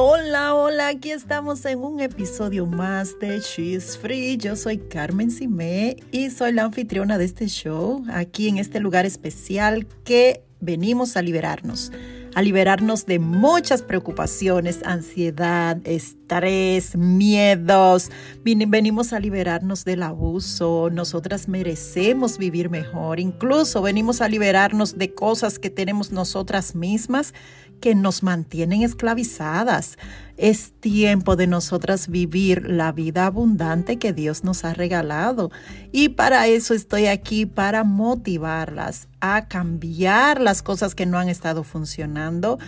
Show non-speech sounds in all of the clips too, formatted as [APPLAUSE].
Hola, hola, aquí estamos en un episodio más de She's Free. Yo soy Carmen Simé y soy la anfitriona de este show, aquí en este lugar especial que venimos a liberarnos a liberarnos de muchas preocupaciones, ansiedad, estrés, miedos. Venimos a liberarnos del abuso. Nosotras merecemos vivir mejor. Incluso venimos a liberarnos de cosas que tenemos nosotras mismas que nos mantienen esclavizadas. Es tiempo de nosotras vivir la vida abundante que Dios nos ha regalado. Y para eso estoy aquí, para motivarlas a cambiar las cosas que no han estado funcionando,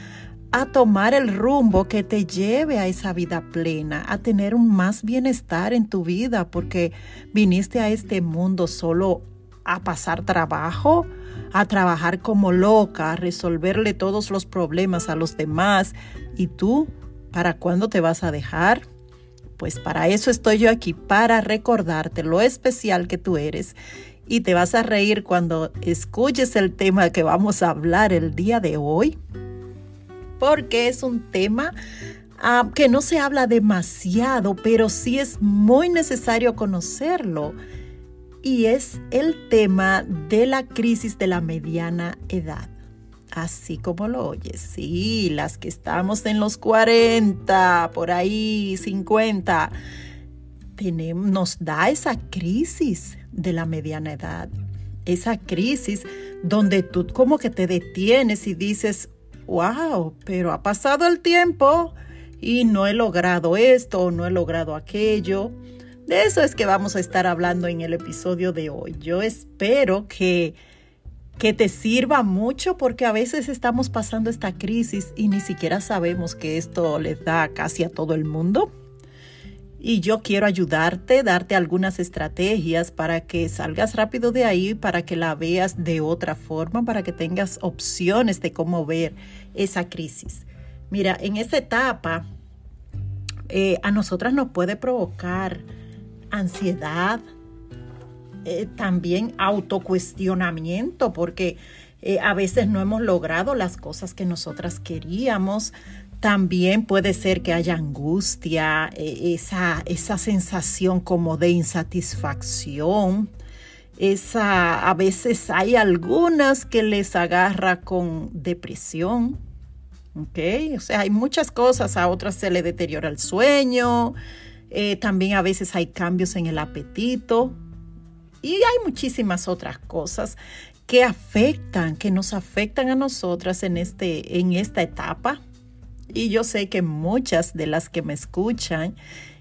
a tomar el rumbo que te lleve a esa vida plena, a tener un más bienestar en tu vida, porque viniste a este mundo solo a pasar trabajo, a trabajar como loca, a resolverle todos los problemas a los demás. ¿Y tú? ¿Para cuándo te vas a dejar? Pues para eso estoy yo aquí, para recordarte lo especial que tú eres. Y te vas a reír cuando escuches el tema que vamos a hablar el día de hoy, porque es un tema ah, que no se habla demasiado, pero sí es muy necesario conocerlo y es el tema de la crisis de la mediana edad. Así como lo oyes, sí, las que estamos en los 40, por ahí 50, tenemos, nos da esa crisis de la mediana edad, esa crisis donde tú como que te detienes y dices, wow, pero ha pasado el tiempo y no he logrado esto, no he logrado aquello. De eso es que vamos a estar hablando en el episodio de hoy. Yo espero que, que te sirva mucho porque a veces estamos pasando esta crisis y ni siquiera sabemos que esto les da casi a todo el mundo. Y yo quiero ayudarte, darte algunas estrategias para que salgas rápido de ahí, para que la veas de otra forma, para que tengas opciones de cómo ver esa crisis. Mira, en esta etapa eh, a nosotras nos puede provocar ansiedad, eh, también autocuestionamiento, porque eh, a veces no hemos logrado las cosas que nosotras queríamos. También puede ser que haya angustia, eh, esa, esa sensación como de insatisfacción. Esa, a veces hay algunas que les agarra con depresión. ¿ok? O sea, hay muchas cosas, a otras se le deteriora el sueño, eh, también a veces hay cambios en el apetito y hay muchísimas otras cosas que afectan, que nos afectan a nosotras en, este, en esta etapa. Y yo sé que muchas de las que me escuchan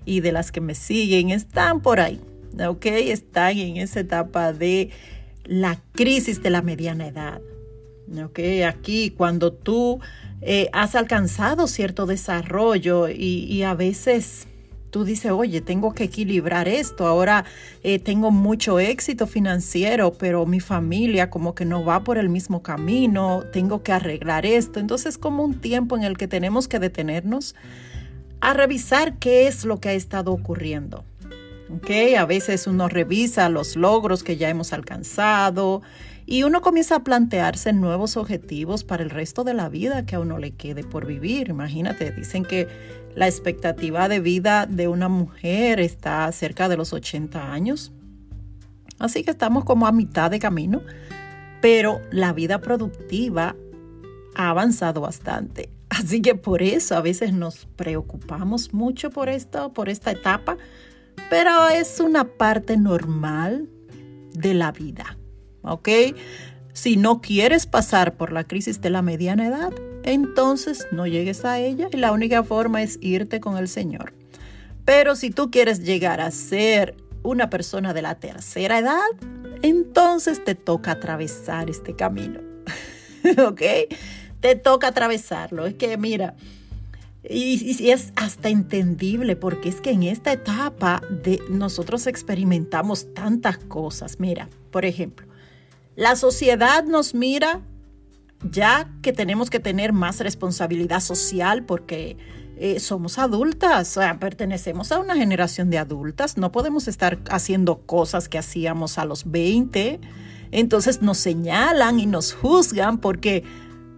y de las que me siguen están por ahí, ¿ok? Están en esa etapa de la crisis de la mediana edad. ¿ok? Aquí cuando tú eh, has alcanzado cierto desarrollo y, y a veces tú dices, oye, tengo que equilibrar esto, ahora eh, tengo mucho éxito financiero, pero mi familia como que no va por el mismo camino, tengo que arreglar esto. Entonces es como un tiempo en el que tenemos que detenernos a revisar qué es lo que ha estado ocurriendo. ¿Okay? A veces uno revisa los logros que ya hemos alcanzado y uno comienza a plantearse nuevos objetivos para el resto de la vida que a uno le quede por vivir. Imagínate, dicen que la expectativa de vida de una mujer está cerca de los 80 años. Así que estamos como a mitad de camino, pero la vida productiva ha avanzado bastante. [LAUGHS] Así que por eso a veces nos preocupamos mucho por esto, por esta etapa, pero es una parte normal de la vida. ¿Ok? Si no quieres pasar por la crisis de la mediana edad, entonces no llegues a ella y la única forma es irte con el Señor. Pero si tú quieres llegar a ser una persona de la tercera edad, entonces te toca atravesar este camino. [LAUGHS] ¿Ok? Te toca atravesarlo. Es que mira, y, y, es hasta entendible porque es que en esta etapa de nosotros experimentamos tantas cosas. Mira, por ejemplo, la sociedad nos mira ya que tenemos que tener más responsabilidad social porque eh, somos adultas, sea, pertenecemos a una generación de adultas, no podemos estar haciendo cosas que hacíamos a los 20. Entonces nos señalan y nos juzgan porque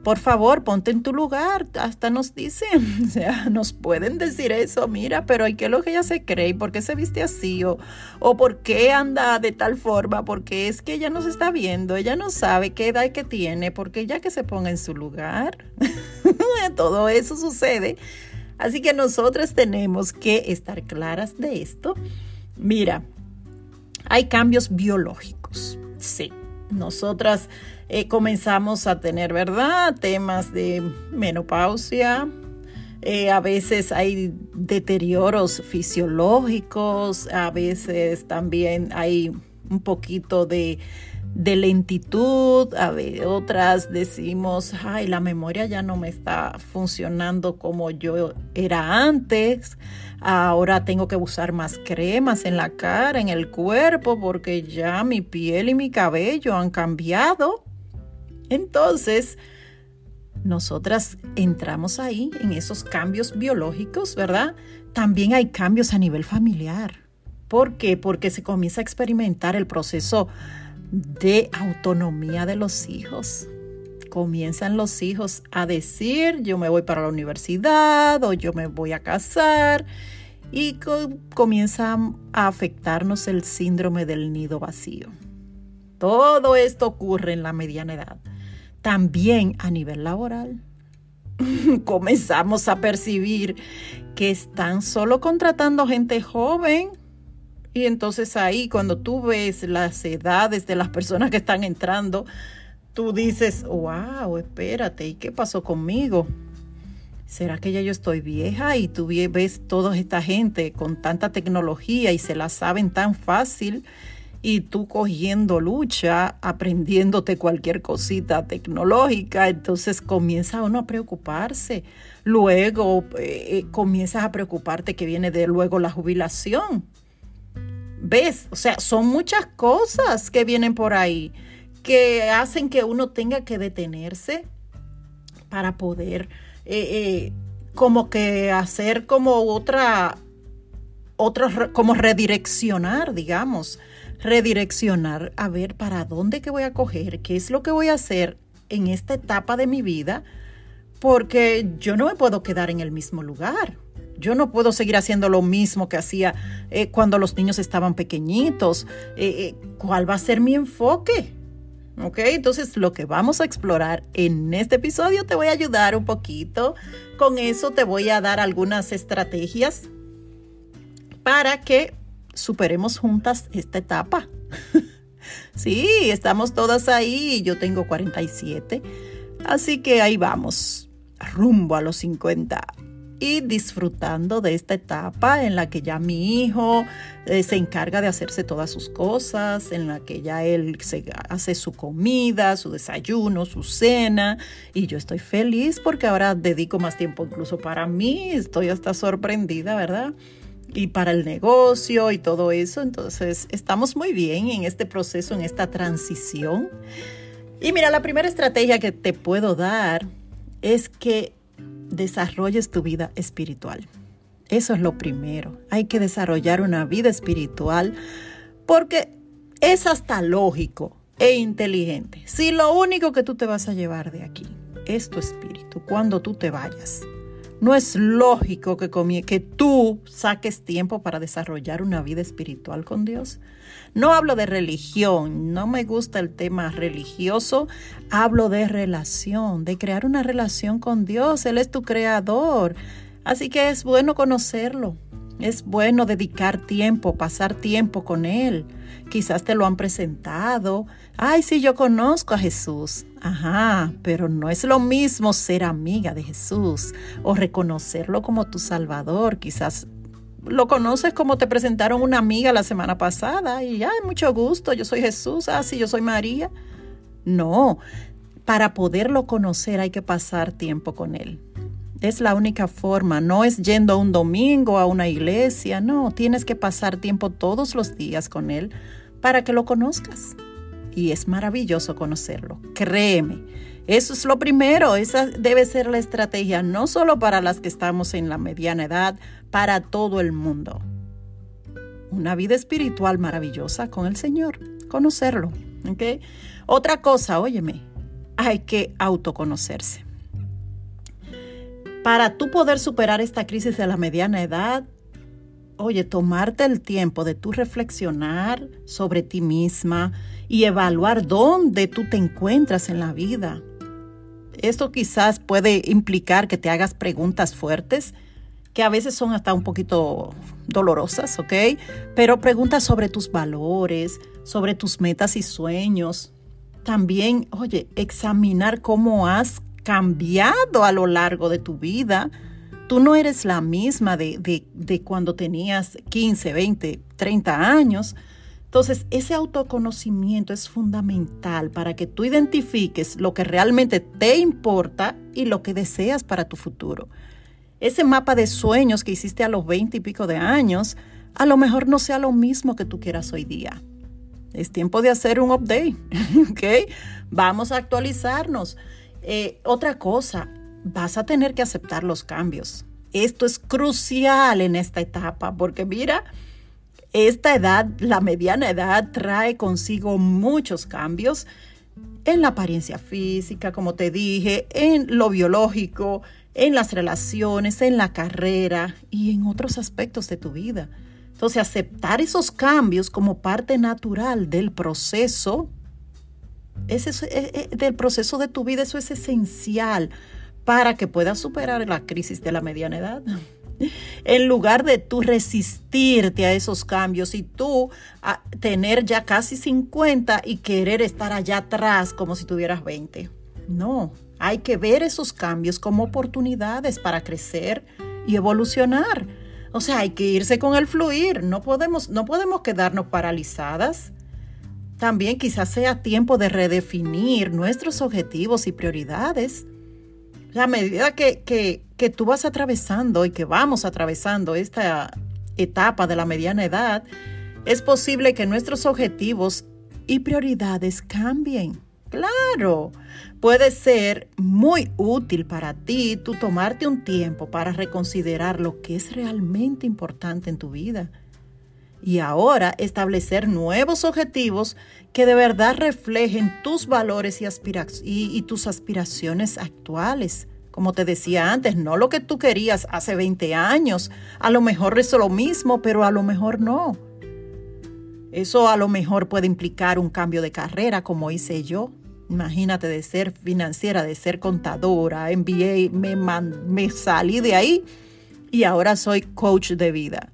por favor, ponte en tu lugar. Hasta nos dicen, [LAUGHS] o sea, nos pueden decir eso, mira, pero ¿y qué es lo que ella se cree? ¿Por qué se viste así? O, o por qué anda de tal forma? Porque es que ella no se está viendo, ella no sabe qué edad que tiene, porque ya que se ponga en su lugar, [LAUGHS] todo eso sucede. Así que nosotras tenemos que estar claras de esto. Mira, hay cambios biológicos, sí. Nosotras eh, comenzamos a tener, ¿verdad? Temas de menopausia. Eh, a veces hay deterioros fisiológicos, a veces también hay un poquito de, lentitud, a ver, otras decimos, ay, la memoria ya no me está funcionando como yo era antes, ahora tengo que usar más cremas en la cara, en el cuerpo, porque ya mi piel y mi cabello han cambiado. Entonces, nosotras entramos ahí en esos cambios biológicos, ¿verdad? También hay cambios a nivel familiar. ¿Por qué? Porque se comienza a experimentar el proceso de autonomía de los hijos. Comienzan los hijos a decir, yo me voy para la universidad o yo me voy a casar y comienza a afectarnos el síndrome del nido vacío. Todo esto ocurre en la mediana edad. También a nivel laboral, [LAUGHS] comenzamos a percibir que están solo contratando gente joven. Y entonces ahí cuando tú ves las edades de las personas que están entrando, tú dices, wow, espérate, ¿y qué pasó conmigo? ¿Será que ya yo estoy vieja y tú ves toda esta gente con tanta tecnología y se la saben tan fácil y tú cogiendo lucha, aprendiéndote cualquier cosita tecnológica, entonces comienza uno a preocuparse. Luego eh, eh, comienzas a preocuparte que viene de luego la jubilación. ¿Ves? O sea, son muchas cosas que vienen por ahí que hacen que uno tenga que detenerse para poder eh, como que hacer como otra, otra, como redireccionar, digamos, redireccionar a ver para dónde que voy a coger, qué es lo que voy a hacer en esta etapa de mi vida, porque yo no me puedo quedar en el mismo lugar. Yo no puedo seguir haciendo lo mismo que hacía eh, cuando los niños estaban pequeñitos. Eh, eh, ¿Cuál va a ser mi enfoque? ¿Ok? Entonces lo que vamos a explorar en este episodio te voy a ayudar un poquito. Con eso te voy a dar algunas estrategias para que superemos juntas esta etapa. [LAUGHS] sí, estamos todas ahí, yo tengo 47, así que ahí vamos, rumbo a los 50 y disfrutando de esta etapa en la que ya mi hijo eh, se encarga de hacerse todas sus cosas, en la que ya él se hace su comida, su desayuno, su cena, y yo estoy feliz porque ahora dedico más tiempo incluso para mí, estoy hasta sorprendida, ¿verdad? y para el negocio y todo eso. Entonces, estamos muy bien en este proceso, en esta transición. Y mira, la primera estrategia que te puedo dar es que desarrolles tu vida espiritual. Eso es lo primero. Hay que desarrollar una vida espiritual porque es hasta lógico e inteligente. Si lo único que tú te vas a llevar de aquí es tu espíritu cuando tú te vayas, no es lógico que, que tú saques tiempo para desarrollar una vida espiritual con Dios. No hablo de religión, no me gusta el tema religioso, hablo de relación, de crear una relación con Dios. Él es tu creador, así que es bueno conocerlo, es bueno dedicar tiempo, pasar tiempo con Él. Quizás te lo han presentado. Ay, sí, yo conozco a Jesús. Ajá, pero no es lo mismo ser amiga de Jesús o reconocerlo como tu Salvador. Quizás lo conoces como te presentaron una amiga la semana pasada y ya, mucho gusto, yo soy Jesús, ah, sí, yo soy María. No, para poderlo conocer hay que pasar tiempo con Él. Es la única forma, no es yendo un domingo a una iglesia, no, tienes que pasar tiempo todos los días con Él para que lo conozcas. Y es maravilloso conocerlo, créeme. Eso es lo primero, esa debe ser la estrategia, no solo para las que estamos en la mediana edad, para todo el mundo. Una vida espiritual maravillosa con el Señor, conocerlo. ¿okay? Otra cosa, óyeme, hay que autoconocerse. Para tú poder superar esta crisis de la mediana edad, oye, tomarte el tiempo de tú reflexionar sobre ti misma y evaluar dónde tú te encuentras en la vida. Esto quizás puede implicar que te hagas preguntas fuertes, que a veces son hasta un poquito dolorosas, ¿ok? Pero preguntas sobre tus valores, sobre tus metas y sueños. También, oye, examinar cómo has cambiado a lo largo de tu vida Tú no eres la misma de, cuando tenías 15, 20, 30 años. Entonces, ese autoconocimiento es fundamental para que tú identifiques lo que realmente te importa y lo que deseas para tu futuro. Ese mapa de sueños que hiciste a los 20 y pico de años, a lo mejor no sea lo mismo que tú quieras hoy día. Es tiempo de hacer un update, [LAUGHS] ¿ok? Vamos a actualizarnos. Eh, otra cosa, vas a tener que aceptar los cambios. Esto es crucial en esta etapa porque mira, esta edad, la mediana edad, trae consigo muchos cambios en la apariencia física, como te dije, en lo biológico, en las relaciones, en la carrera y en otros aspectos de tu vida. Entonces, aceptar esos cambios como parte natural del proceso, es, eh, eh, del proceso de tu vida, eso es esencial para que puedas superar la crisis de la mediana edad. [LAUGHS] En lugar de tú resistirte a esos cambios y tú a tener ya casi 50 y querer estar allá atrás como si tuvieras 20. No, hay que ver esos cambios como oportunidades para crecer y evolucionar. O sea, hay que irse con el fluir. No podemos, no podemos quedarnos paralizadas. También quizás sea tiempo de redefinir nuestros objetivos y prioridades a medida que, que, tú vas atravesando y que vamos atravesando esta etapa de la mediana edad, es posible que nuestros objetivos y prioridades cambien. Claro, puede ser muy útil para ti tú tomarte un tiempo para reconsiderar lo que es realmente importante en tu vida. Y ahora establecer nuevos objetivos que de verdad reflejen tus valores y, tus aspiraciones actuales. Como te decía antes, no lo que tú querías hace 20 años. A lo mejor es lo mismo, pero a lo mejor no. Eso a lo mejor puede implicar un cambio de carrera, como hice yo. Imagínate de ser financiera, de ser contadora, MBA, me, me salí de ahí y ahora soy coach de vida.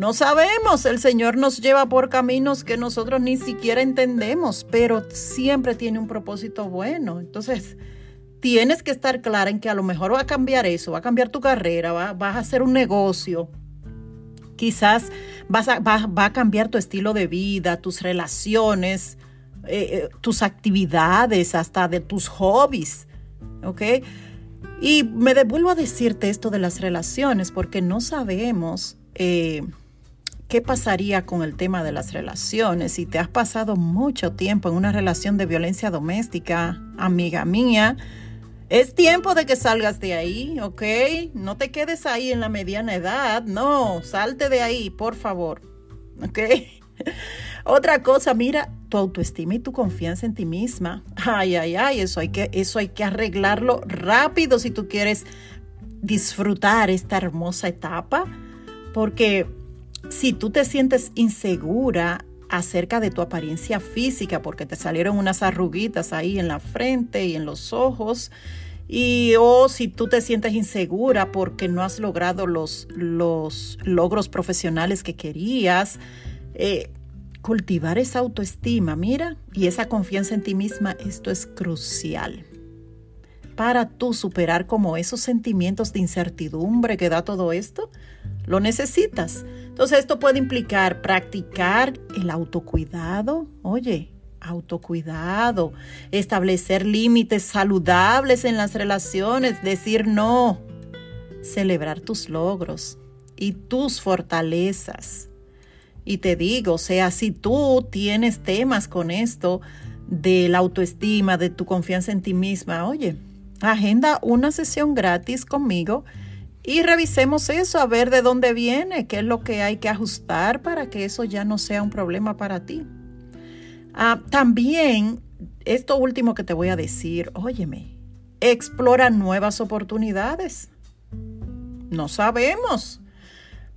No sabemos, el Señor nos lleva por caminos que nosotros ni siquiera entendemos, pero siempre tiene un propósito bueno. Entonces, tienes que estar clara en que a lo mejor va a cambiar eso, va a cambiar tu carrera, va, vas a hacer un negocio. Quizás vas a, va, a cambiar tu estilo de vida, tus relaciones, eh, eh, tus actividades, hasta de tus hobbies. ¿Ok? Y me devuelvo a decirte esto de las relaciones porque no sabemos eh, ¿Qué pasaría con el tema de las relaciones? Si te has pasado mucho tiempo en una relación de violencia doméstica, amiga mía, es tiempo de que salgas de ahí, ¿ok? No te quedes ahí en la mediana edad, no, salte de ahí, por favor, ¿ok? [LAUGHS] Otra cosa, mira, tu autoestima y tu confianza en ti misma. Ay, ay, ay, eso hay que, eso hay que arreglarlo rápido si tú quieres disfrutar esta hermosa etapa, porque si tú te sientes insegura acerca de tu apariencia física, porque te salieron unas arruguitas ahí en la frente y en los ojos, y o si tú te sientes insegura porque no has logrado los, los logros profesionales que querías, eh, cultivar esa autoestima, mira, y esa confianza en ti misma, esto es crucial para tú superar como esos sentimientos de incertidumbre que da todo esto, lo necesitas. Entonces esto puede implicar practicar el autocuidado, oye, autocuidado, establecer límites saludables en las relaciones, decir no, celebrar tus logros y tus fortalezas. Y te digo, o sea, si tú tienes temas con esto de la autoestima, de tu confianza en ti misma, oye, agenda una sesión gratis conmigo y revisemos eso, a ver de dónde viene, qué es lo que hay que ajustar para que eso ya no sea un problema para ti. Ah, también esto último que te voy a decir, óyeme, explora nuevas oportunidades. No sabemos.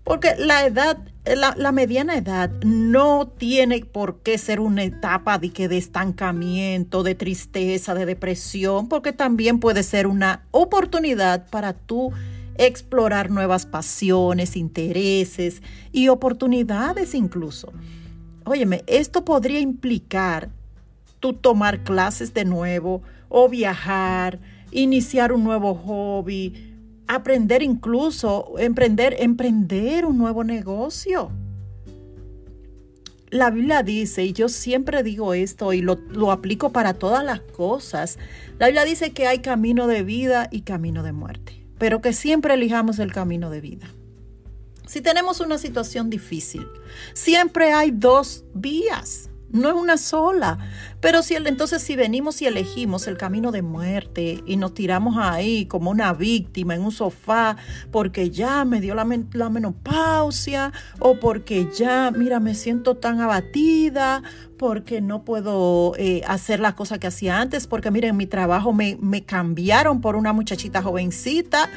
Porque la edad, la, mediana edad no tiene por qué ser una etapa de, que de estancamiento, de tristeza, de depresión, porque también puede ser una oportunidad para tú explorar nuevas pasiones, intereses y oportunidades incluso. Óyeme, esto podría implicar tú tomar clases de nuevo o viajar, iniciar un nuevo hobby, aprender incluso, emprender, emprender un nuevo negocio. La Biblia dice, y yo siempre digo esto y lo, lo, aplico para todas las cosas, la Biblia dice que hay camino de vida y camino de muerte, pero que siempre elijamos el camino de vida. Si tenemos una situación difícil, siempre hay dos vías no es una sola. Pero si entonces si venimos y elegimos el camino de muerte y nos tiramos ahí como una víctima en un sofá porque ya me dio la, menopausia o porque ya, mira, me siento tan abatida, porque no puedo eh, hacer las cosas que hacía antes, porque miren, mi trabajo me, me cambiaron por una muchachita jovencita.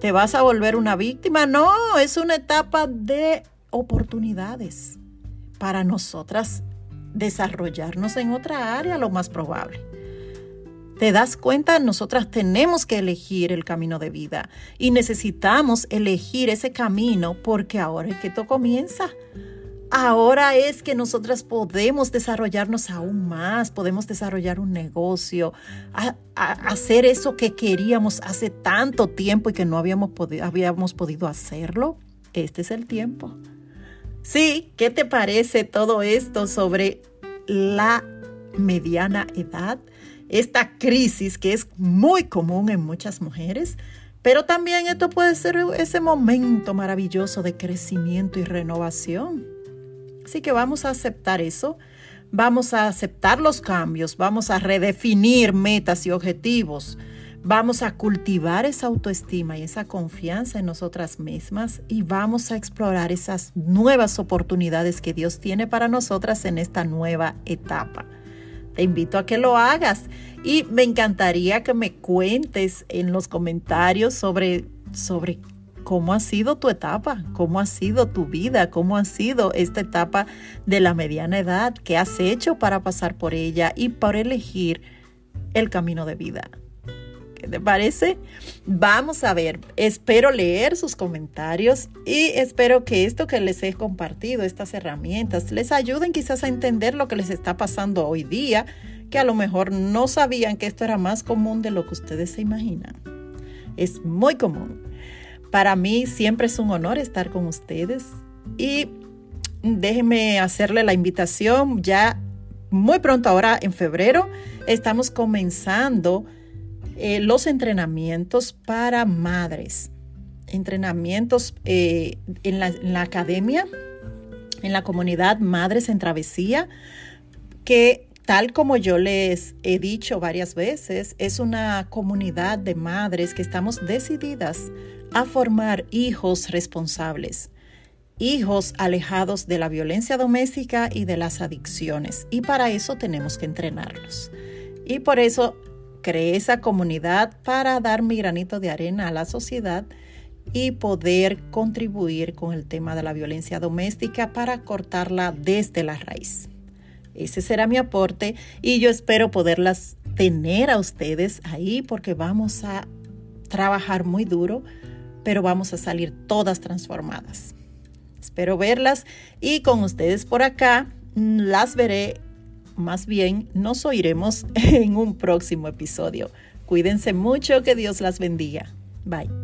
¿Te vas a volver una víctima? No, es una etapa de oportunidades para nosotras desarrollarnos en otra área, lo más probable. ¿Te das cuenta? Nosotras tenemos que elegir el camino de vida y necesitamos elegir ese camino porque ahora es que esto comienza. Ahora es que nosotras podemos desarrollarnos aún más, podemos desarrollar un negocio, hacer eso que queríamos hace tanto tiempo y que no habíamos, habíamos podido hacerlo. Este es el tiempo. Sí, ¿qué te parece todo esto sobre la mediana edad? Esta crisis que es muy común en muchas mujeres, pero también esto puede ser ese momento maravilloso de crecimiento y renovación. Así que vamos a aceptar eso, vamos a aceptar los cambios, vamos a redefinir metas y objetivos, Vamos a cultivar esa autoestima y esa confianza en nosotras mismas y vamos a explorar esas nuevas oportunidades que Dios tiene para nosotras en esta nueva etapa. Te invito a que lo hagas y me encantaría que me cuentes en los comentarios sobre, sobre cómo ha sido tu etapa, cómo ha sido tu vida, cómo ha sido esta etapa de la mediana edad, qué has hecho para pasar por ella y por elegir el camino de vida. ¿Qué te parece? Vamos a ver, espero leer sus comentarios y espero que esto que les he compartido, estas herramientas, les ayuden quizás a entender lo que les está pasando hoy día, que a lo mejor no sabían que esto era más común de lo que ustedes se imaginan. Es muy común. Para mí siempre es un honor estar con ustedes y déjenme hacerle la invitación ya muy pronto ahora en febrero estamos comenzando eh, los entrenamientos para madres, entrenamientos eh, en, la, en, la, academia, en la comunidad Madres en Travesía, que tal como yo les he dicho varias veces, es una comunidad de madres que estamos decididas a formar hijos responsables hijos alejados de la violencia doméstica y de las adicciones. Y para eso tenemos que entrenarlos. Y por eso creé esa comunidad para dar mi granito de arena a la sociedad y poder contribuir con el tema de la violencia doméstica para cortarla desde la raíz. Ese será mi aporte y yo espero poderlas tener a ustedes ahí porque vamos a trabajar muy duro, pero vamos a salir todas transformadas. Espero verlas y con ustedes por acá las veré más bien nos oiremos [LAUGHS] en un próximo episodio. Cuídense mucho, que Dios las bendiga. Bye.